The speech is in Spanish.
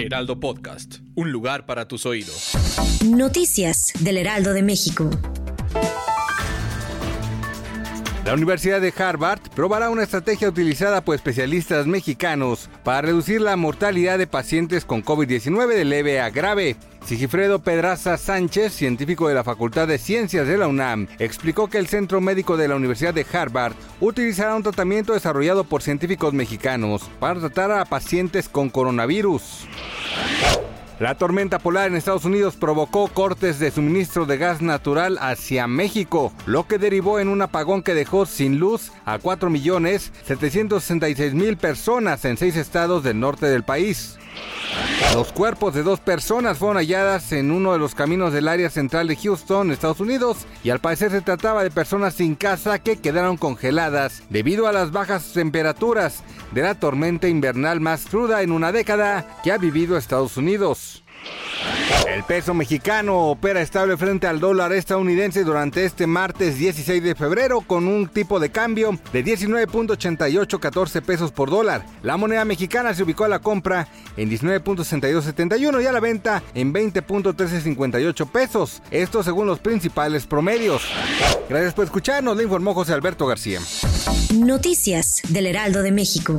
Heraldo Podcast, un lugar para tus oídos. Noticias del Heraldo de México. La Universidad de Harvard probará una estrategia utilizada por especialistas mexicanos para reducir la mortalidad de pacientes con COVID-19 de leve a grave. Sigifredo Pedraza Sánchez, científico de la Facultad de Ciencias de la UNAM, explicó que el Centro Médico de la Universidad de Harvard utilizará un tratamiento desarrollado por científicos mexicanos para tratar a pacientes con coronavirus. La tormenta polar en Estados Unidos provocó cortes de suministro de gas natural hacia México, lo que derivó en un apagón que dejó sin luz a 4.766.000 personas en seis estados del norte del país. Los cuerpos de dos personas fueron halladas en uno de los caminos del área central de Houston, Estados Unidos, y al parecer se trataba de personas sin casa que quedaron congeladas debido a las bajas temperaturas de la tormenta invernal más cruda en una década que ha vivido Estados Unidos. El peso mexicano opera estable frente al dólar estadounidense durante este martes 16 de febrero con un tipo de cambio de 19.8814 pesos por dólar. La moneda mexicana se ubicó a la compra en 19.6271 y a la venta en 20.1358 pesos. Esto según los principales promedios. Gracias por escucharnos, le informó José Alberto García. Noticias del Heraldo de México.